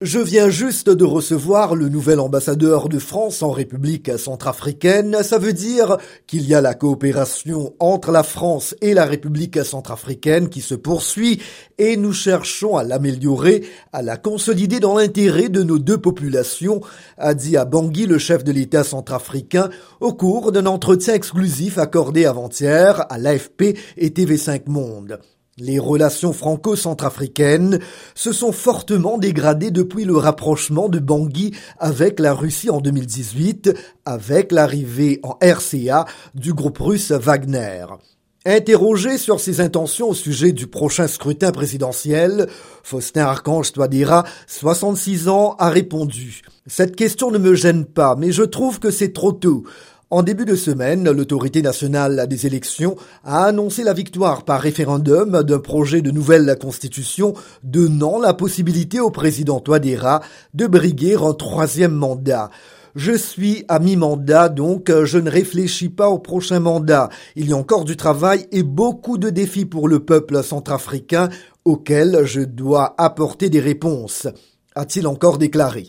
Je viens juste de recevoir le nouvel ambassadeur de France en République centrafricaine. Ça veut dire qu'il y a la coopération entre la France et la République centrafricaine qui se poursuit et nous cherchons à l'améliorer, à la consolider dans l'intérêt de nos deux populations, a dit à Bangui le chef de l'État centrafricain au cours d'un entretien exclusif accordé avant-hier à l'AFP et TV5 Monde. Les relations franco-centrafricaines se sont fortement dégradées depuis le rapprochement de Bangui avec la Russie en 2018, avec l'arrivée en RCA du groupe russe Wagner. Interrogé sur ses intentions au sujet du prochain scrutin présidentiel, Faustin Archange Touadéra, 66 ans, a répondu Cette question ne me gêne pas, mais je trouve que c'est trop tôt. En début de semaine, l'autorité nationale des élections a annoncé la victoire par référendum d'un projet de nouvelle constitution donnant la possibilité au président Touadéra de briguer un troisième mandat. Je suis à mi-mandat, donc je ne réfléchis pas au prochain mandat. Il y a encore du travail et beaucoup de défis pour le peuple centrafricain auxquels je dois apporter des réponses, a-t-il encore déclaré.